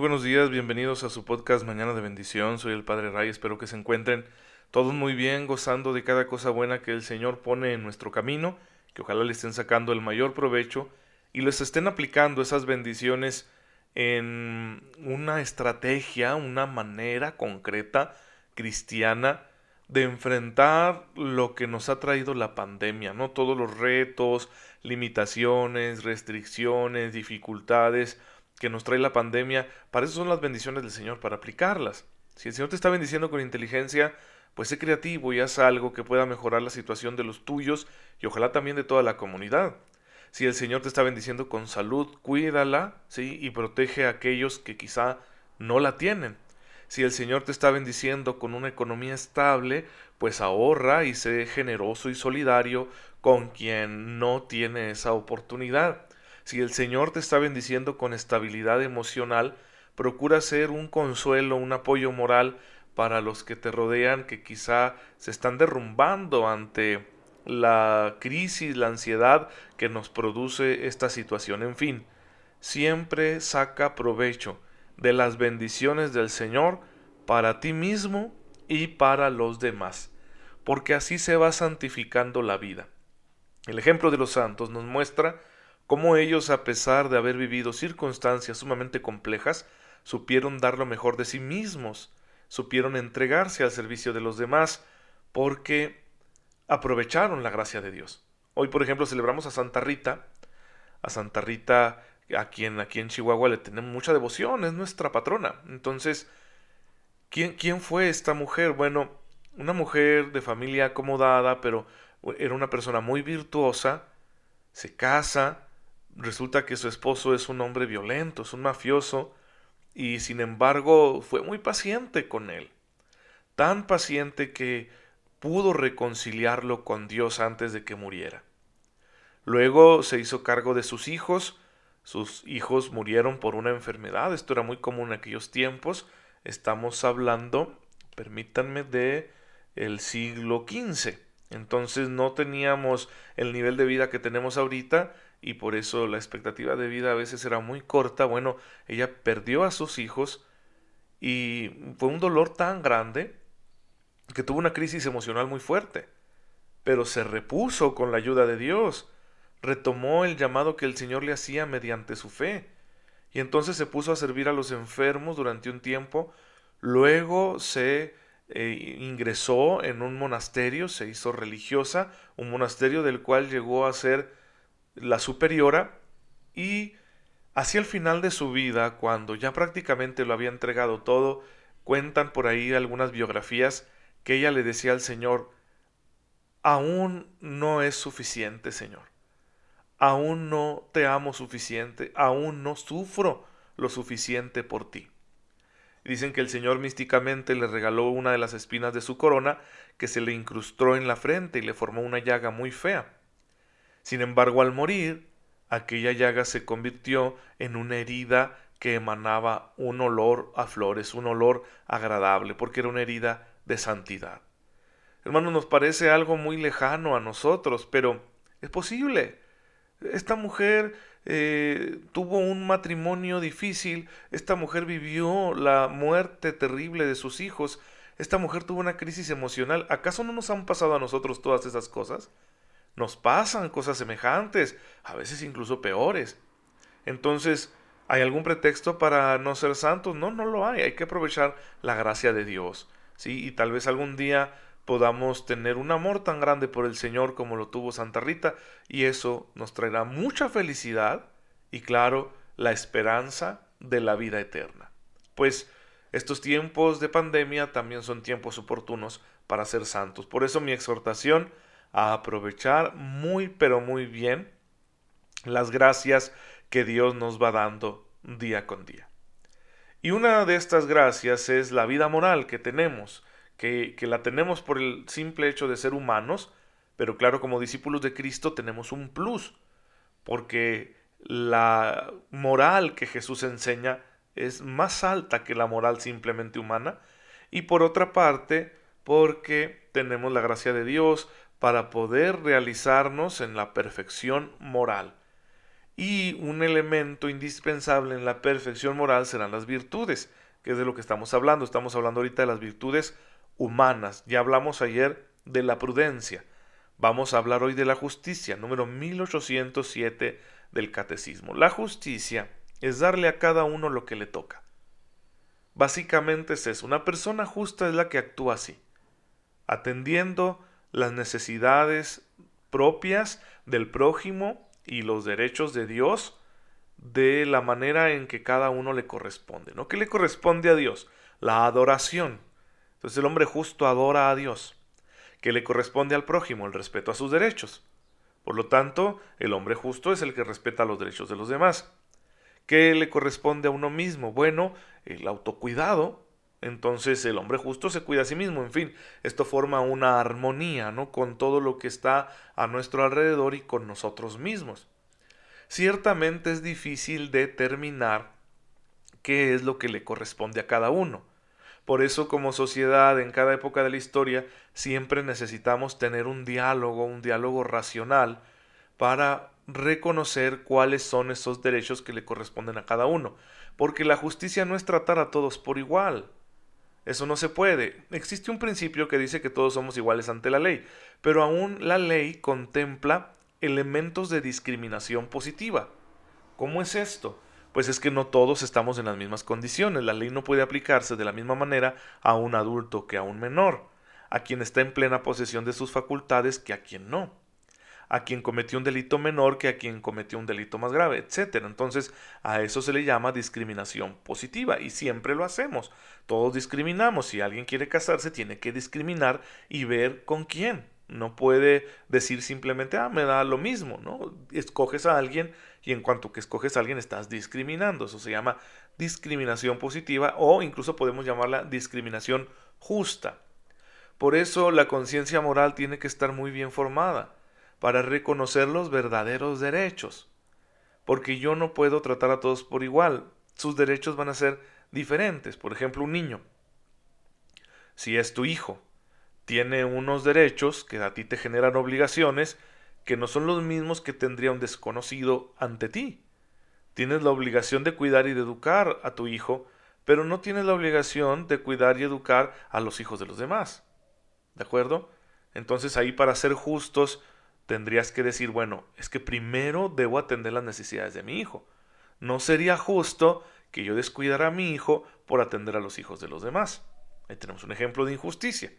buenos días, bienvenidos a su podcast Mañana de Bendición. Soy el Padre Ray, espero que se encuentren todos muy bien, gozando de cada cosa buena que el Señor pone en nuestro camino, que ojalá le estén sacando el mayor provecho y les estén aplicando esas bendiciones en una estrategia, una manera concreta cristiana de enfrentar lo que nos ha traído la pandemia, ¿no? Todos los retos, limitaciones, restricciones, dificultades que nos trae la pandemia, para eso son las bendiciones del Señor, para aplicarlas. Si el Señor te está bendiciendo con inteligencia, pues sé creativo y haz algo que pueda mejorar la situación de los tuyos y ojalá también de toda la comunidad. Si el Señor te está bendiciendo con salud, cuídala, ¿sí? Y protege a aquellos que quizá no la tienen. Si el Señor te está bendiciendo con una economía estable, pues ahorra y sé generoso y solidario con quien no tiene esa oportunidad. Si el Señor te está bendiciendo con estabilidad emocional, procura ser un consuelo, un apoyo moral para los que te rodean que quizá se están derrumbando ante la crisis, la ansiedad que nos produce esta situación. En fin, siempre saca provecho de las bendiciones del Señor para ti mismo y para los demás, porque así se va santificando la vida. El ejemplo de los santos nos muestra cómo ellos, a pesar de haber vivido circunstancias sumamente complejas, supieron dar lo mejor de sí mismos, supieron entregarse al servicio de los demás, porque aprovecharon la gracia de Dios. Hoy, por ejemplo, celebramos a Santa Rita, a Santa Rita a quien aquí en Chihuahua le tenemos mucha devoción, es nuestra patrona. Entonces, ¿quién, quién fue esta mujer? Bueno, una mujer de familia acomodada, pero era una persona muy virtuosa, se casa, resulta que su esposo es un hombre violento, es un mafioso, y sin embargo fue muy paciente con él, tan paciente que pudo reconciliarlo con Dios antes de que muriera. Luego se hizo cargo de sus hijos, sus hijos murieron por una enfermedad, esto era muy común en aquellos tiempos, estamos hablando, permítanme, de el siglo XV. Entonces no teníamos el nivel de vida que tenemos ahorita y por eso la expectativa de vida a veces era muy corta. Bueno, ella perdió a sus hijos y fue un dolor tan grande que tuvo una crisis emocional muy fuerte, pero se repuso con la ayuda de Dios retomó el llamado que el Señor le hacía mediante su fe, y entonces se puso a servir a los enfermos durante un tiempo, luego se eh, ingresó en un monasterio, se hizo religiosa, un monasterio del cual llegó a ser la superiora, y hacia el final de su vida, cuando ya prácticamente lo había entregado todo, cuentan por ahí algunas biografías que ella le decía al Señor, aún no es suficiente, Señor aún no te amo suficiente, aún no sufro lo suficiente por ti. Dicen que el Señor místicamente le regaló una de las espinas de su corona que se le incrustó en la frente y le formó una llaga muy fea. Sin embargo, al morir, aquella llaga se convirtió en una herida que emanaba un olor a flores, un olor agradable, porque era una herida de santidad. Hermanos, nos parece algo muy lejano a nosotros, pero es posible. Esta mujer eh, tuvo un matrimonio difícil, esta mujer vivió la muerte terrible de sus hijos, esta mujer tuvo una crisis emocional. ¿Acaso no nos han pasado a nosotros todas esas cosas? Nos pasan cosas semejantes, a veces incluso peores. Entonces, ¿hay algún pretexto para no ser santos? No, no lo hay. Hay que aprovechar la gracia de Dios. ¿sí? Y tal vez algún día podamos tener un amor tan grande por el Señor como lo tuvo Santa Rita y eso nos traerá mucha felicidad y claro, la esperanza de la vida eterna. Pues estos tiempos de pandemia también son tiempos oportunos para ser santos. Por eso mi exhortación a aprovechar muy pero muy bien las gracias que Dios nos va dando día con día. Y una de estas gracias es la vida moral que tenemos, que, la tenemos por el simple hecho de ser humanos, pero claro, como discípulos de Cristo tenemos un plus, porque la moral que Jesús enseña es más alta que la moral simplemente humana, y por otra parte, porque tenemos la gracia de Dios para poder realizarnos en la perfección moral. Y un elemento indispensable en la perfección moral serán las virtudes, que es de lo que estamos hablando. Estamos hablando ahorita de las virtudes humanas. Ya hablamos ayer de la prudencia. Vamos a hablar hoy de la justicia, número 1807 del Catecismo. La justicia es darle a cada uno lo que le toca. Básicamente es eso. Una persona justa es la que actúa así, atendiendo las necesidades propias del prójimo y los derechos de Dios de la manera en que cada uno le corresponde. ¿No? ¿Qué le corresponde a Dios? La adoración. Entonces el hombre justo adora a Dios. ¿Qué le corresponde al prójimo? El respeto a sus derechos. Por lo tanto, el hombre justo es el que respeta los derechos de los demás. ¿Qué le corresponde a uno mismo? Bueno, el autocuidado. Entonces el hombre justo se cuida a sí mismo. En fin, esto forma una armonía, ¿no? Con todo lo que está a nuestro alrededor y con nosotros mismos. Ciertamente es difícil determinar qué es lo que le corresponde a cada uno. Por eso como sociedad en cada época de la historia siempre necesitamos tener un diálogo, un diálogo racional para reconocer cuáles son esos derechos que le corresponden a cada uno. Porque la justicia no es tratar a todos por igual. Eso no se puede. Existe un principio que dice que todos somos iguales ante la ley, pero aún la ley contempla elementos de discriminación positiva. ¿Cómo es esto? Pues es que no todos estamos en las mismas condiciones. La ley no puede aplicarse de la misma manera a un adulto que a un menor, a quien está en plena posesión de sus facultades que a quien no a quien cometió un delito menor que a quien cometió un delito más grave, etc. Entonces, a eso se le llama discriminación positiva y siempre lo hacemos. Todos discriminamos. Si alguien quiere casarse, tiene que discriminar y ver con quién. No puede decir simplemente, ah, me da lo mismo, ¿no? Escoges a alguien y en cuanto que escoges a alguien estás discriminando. Eso se llama discriminación positiva o incluso podemos llamarla discriminación justa. Por eso la conciencia moral tiene que estar muy bien formada para reconocer los verdaderos derechos. Porque yo no puedo tratar a todos por igual. Sus derechos van a ser diferentes. Por ejemplo, un niño. Si es tu hijo, tiene unos derechos que a ti te generan obligaciones que no son los mismos que tendría un desconocido ante ti. Tienes la obligación de cuidar y de educar a tu hijo, pero no tienes la obligación de cuidar y educar a los hijos de los demás. ¿De acuerdo? Entonces ahí para ser justos tendrías que decir, bueno, es que primero debo atender las necesidades de mi hijo. No sería justo que yo descuidara a mi hijo por atender a los hijos de los demás. Ahí tenemos un ejemplo de injusticia.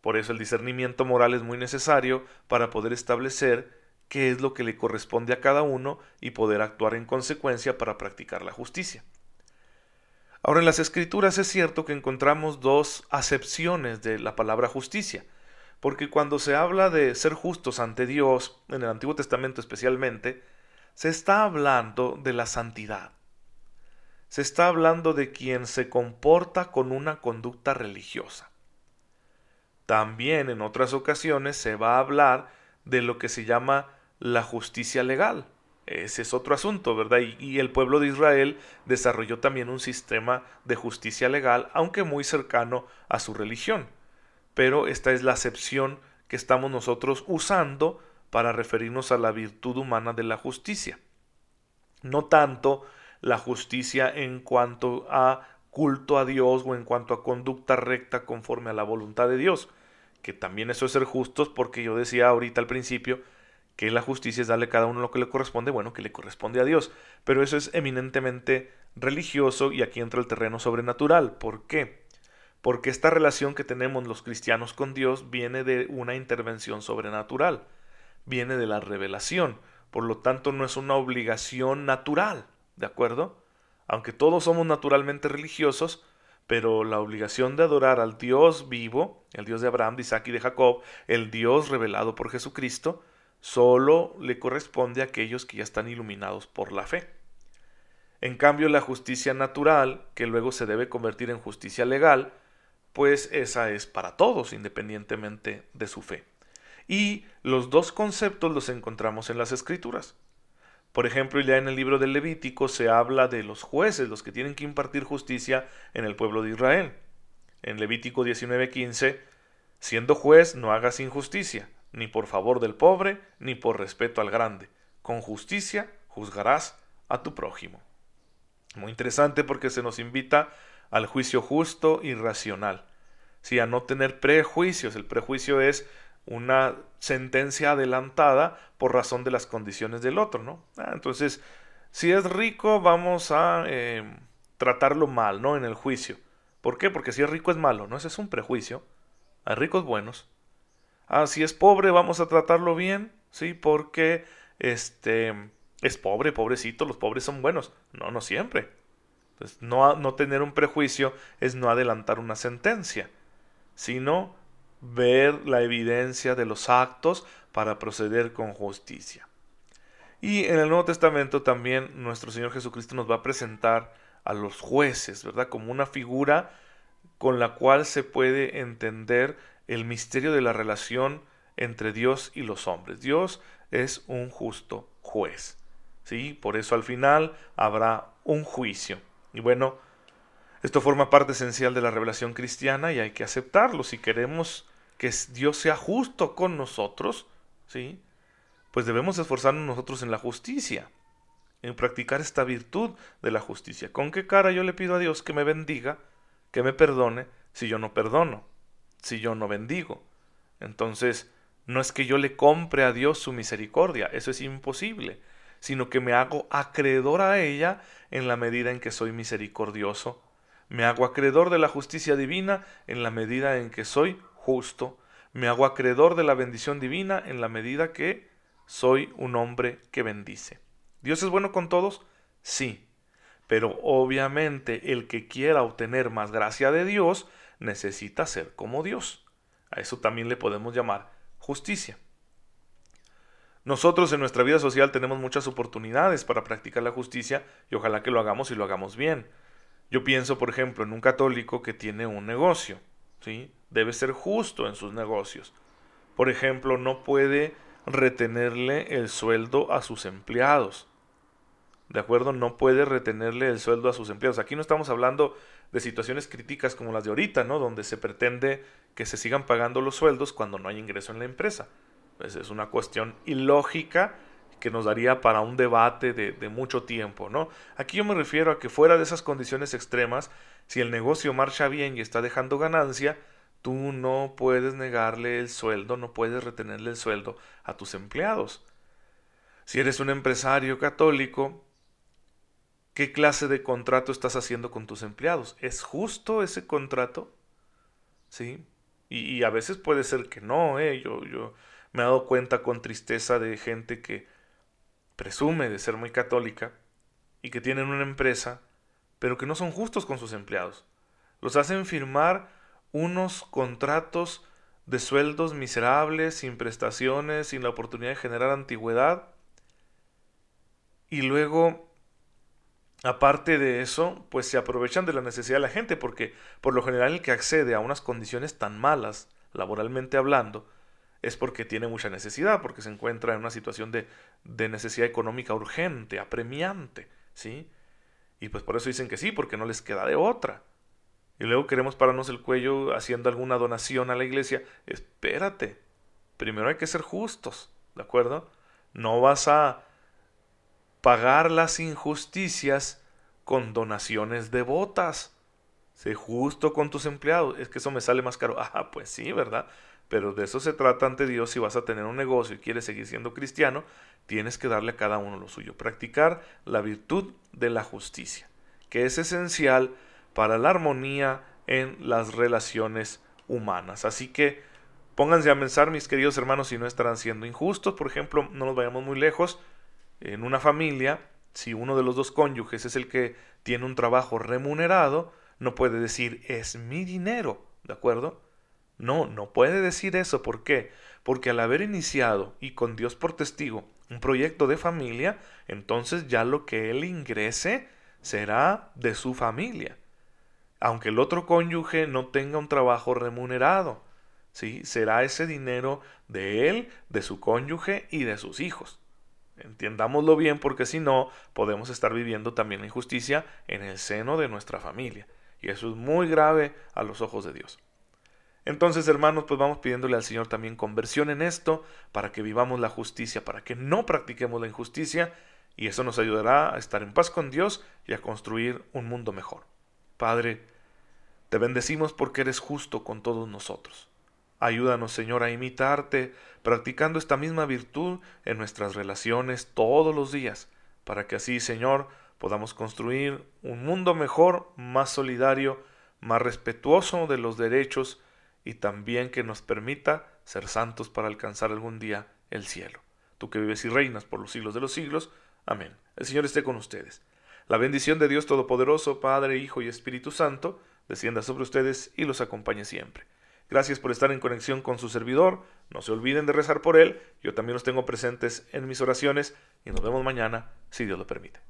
Por eso el discernimiento moral es muy necesario para poder establecer qué es lo que le corresponde a cada uno y poder actuar en consecuencia para practicar la justicia. Ahora en las escrituras es cierto que encontramos dos acepciones de la palabra justicia. Porque cuando se habla de ser justos ante Dios, en el Antiguo Testamento especialmente, se está hablando de la santidad. Se está hablando de quien se comporta con una conducta religiosa. También en otras ocasiones se va a hablar de lo que se llama la justicia legal. Ese es otro asunto, ¿verdad? Y, y, el pueblo de Israel desarrolló también un sistema de justicia legal, aunque muy cercano a su religión pero esta es la acepción que estamos nosotros usando para referirnos a la virtud humana de la justicia. No tanto la justicia en cuanto a culto a Dios o en cuanto a conducta recta conforme a la voluntad de Dios, que también eso es ser justos porque yo decía ahorita al principio que la justicia es darle a cada uno lo que le corresponde, bueno, que le corresponde a Dios, pero eso es eminentemente religioso y aquí entra el terreno sobrenatural. ¿Por qué? Porque esta relación que tenemos los cristianos con Dios viene de una intervención sobrenatural, viene de la revelación, por lo tanto no es una obligación natural, ¿de acuerdo? Aunque todos somos naturalmente religiosos, pero la obligación de adorar al Dios vivo, el Dios de Abraham, de Isaac y de Jacob, el Dios revelado por Jesucristo, solo le corresponde a aquellos que ya están iluminados por la fe. En cambio, la justicia natural, que luego se debe convertir en justicia legal, pues esa es para todos, independientemente de su fe. Y los dos conceptos los encontramos en las escrituras. Por ejemplo, ya en el libro del Levítico se habla de los jueces, los que tienen que impartir justicia en el pueblo de Israel. En Levítico 19:15, siendo juez no hagas injusticia, ni por favor del pobre, ni por respeto al grande. Con justicia juzgarás a tu prójimo. Muy interesante porque se nos invita al juicio justo y racional. Sí, a no tener prejuicios. El prejuicio es una sentencia adelantada por razón de las condiciones del otro, ¿no? Ah, entonces, si es rico, vamos a eh, tratarlo mal, ¿no? En el juicio. ¿Por qué? Porque si es rico es malo, ¿no? Ese es un prejuicio. Hay ricos buenos. Ah, si es pobre, vamos a tratarlo bien, ¿sí? Porque este es pobre, pobrecito, los pobres son buenos. No, no siempre. No, no tener un prejuicio es no adelantar una sentencia, sino ver la evidencia de los actos para proceder con justicia. Y en el Nuevo Testamento también nuestro Señor Jesucristo nos va a presentar a los jueces, ¿verdad? Como una figura con la cual se puede entender el misterio de la relación entre Dios y los hombres. Dios es un justo juez. ¿sí? Por eso al final habrá un juicio. Y bueno, esto forma parte esencial de la revelación cristiana y hay que aceptarlo. Si queremos que Dios sea justo con nosotros, ¿sí? pues debemos esforzarnos nosotros en la justicia, en practicar esta virtud de la justicia. ¿Con qué cara yo le pido a Dios que me bendiga, que me perdone, si yo no perdono, si yo no bendigo? Entonces, no es que yo le compre a Dios su misericordia, eso es imposible, sino que me hago acreedor a ella en la medida en que soy misericordioso. Me hago acreedor de la justicia divina en la medida en que soy justo. Me hago acreedor de la bendición divina en la medida que soy un hombre que bendice. ¿Dios es bueno con todos? Sí. Pero obviamente el que quiera obtener más gracia de Dios necesita ser como Dios. A eso también le podemos llamar justicia. Nosotros en nuestra vida social tenemos muchas oportunidades para practicar la justicia y ojalá que lo hagamos y lo hagamos bien. Yo pienso, por ejemplo, en un católico que tiene un negocio, ¿sí? Debe ser justo en sus negocios. Por ejemplo, no puede retenerle el sueldo a sus empleados. ¿De acuerdo? No puede retenerle el sueldo a sus empleados. Aquí no estamos hablando de situaciones críticas como las de ahorita, ¿no? Donde se pretende que se sigan pagando los sueldos cuando no hay ingreso en la empresa. Es una cuestión ilógica que nos daría para un debate de, de, mucho tiempo, ¿no? Aquí yo me refiero a que fuera de esas condiciones extremas, si el negocio marcha bien y está dejando ganancia, tú no puedes negarle el sueldo, no puedes retenerle el sueldo a tus empleados. Si eres un empresario católico, ¿qué clase de contrato estás haciendo con tus empleados? ¿Es justo ese contrato? ¿Sí? Y, a veces puede ser que no, ¿eh? Yo, yo me he dado cuenta con tristeza de gente que presume de ser muy católica y que tienen una empresa, pero que no son justos con sus empleados. Los hacen firmar unos contratos de sueldos miserables, sin prestaciones, sin la oportunidad de generar antigüedad. Y luego Aparte de eso, pues se aprovechan de la necesidad de la gente, porque por lo general el que accede a unas condiciones tan malas, laboralmente hablando, es porque tiene mucha necesidad, porque se encuentra en una situación de, de necesidad económica urgente, apremiante, ¿sí? Y pues por eso dicen que sí, porque no les queda de otra. Y luego queremos pararnos el cuello haciendo alguna donación a la iglesia. Espérate, primero hay que ser justos, ¿de acuerdo? No vas a pagar las injusticias con donaciones devotas. Sé justo con tus empleados. Es que eso me sale más caro. Ah, pues sí, ¿verdad? Pero de eso se trata ante Dios. Si vas a tener un negocio y quieres seguir siendo cristiano, tienes que darle a cada uno lo suyo. Practicar la virtud de la justicia, que es esencial para la armonía en las relaciones humanas. Así que pónganse a pensar, mis queridos hermanos, si no estarán siendo injustos. Por ejemplo, no nos vayamos muy lejos en una familia, si uno de los dos cónyuges es el que tiene un trabajo remunerado, no puede decir es mi dinero, ¿de acuerdo? No, no puede decir eso. ¿Por qué? Porque al haber iniciado y con Dios por testigo un proyecto de familia, entonces ya lo que él ingrese será de su familia. Aunque el otro cónyuge no tenga un trabajo remunerado, ¿sí? será ese dinero de él, de su cónyuge y de sus hijos. Entiendámoslo bien porque si no, podemos estar viviendo también injusticia en el seno de nuestra familia. Y eso es muy grave a los ojos de Dios. Entonces, hermanos, pues vamos pidiéndole al Señor también conversión en esto, para que vivamos la justicia, para que no practiquemos la injusticia y eso nos ayudará a estar en paz con Dios y a construir un mundo mejor. Padre, te bendecimos porque eres justo con todos nosotros. Ayúdanos, Señor, a imitarte, practicando esta misma virtud en nuestras relaciones todos los días, para que así, Señor, podamos construir un mundo mejor, más solidario, más respetuoso de los derechos y también que nos permita ser santos para alcanzar algún día el cielo. Tú que vives y reinas por los siglos de los siglos. Amén. El Señor esté con ustedes. La bendición de Dios Todopoderoso, Padre, Hijo y Espíritu Santo, descienda sobre ustedes y los acompañe siempre. Gracias por estar en conexión con su servidor. No se olviden de rezar por él. Yo también los tengo presentes en mis oraciones y nos vemos mañana, si Dios lo permite.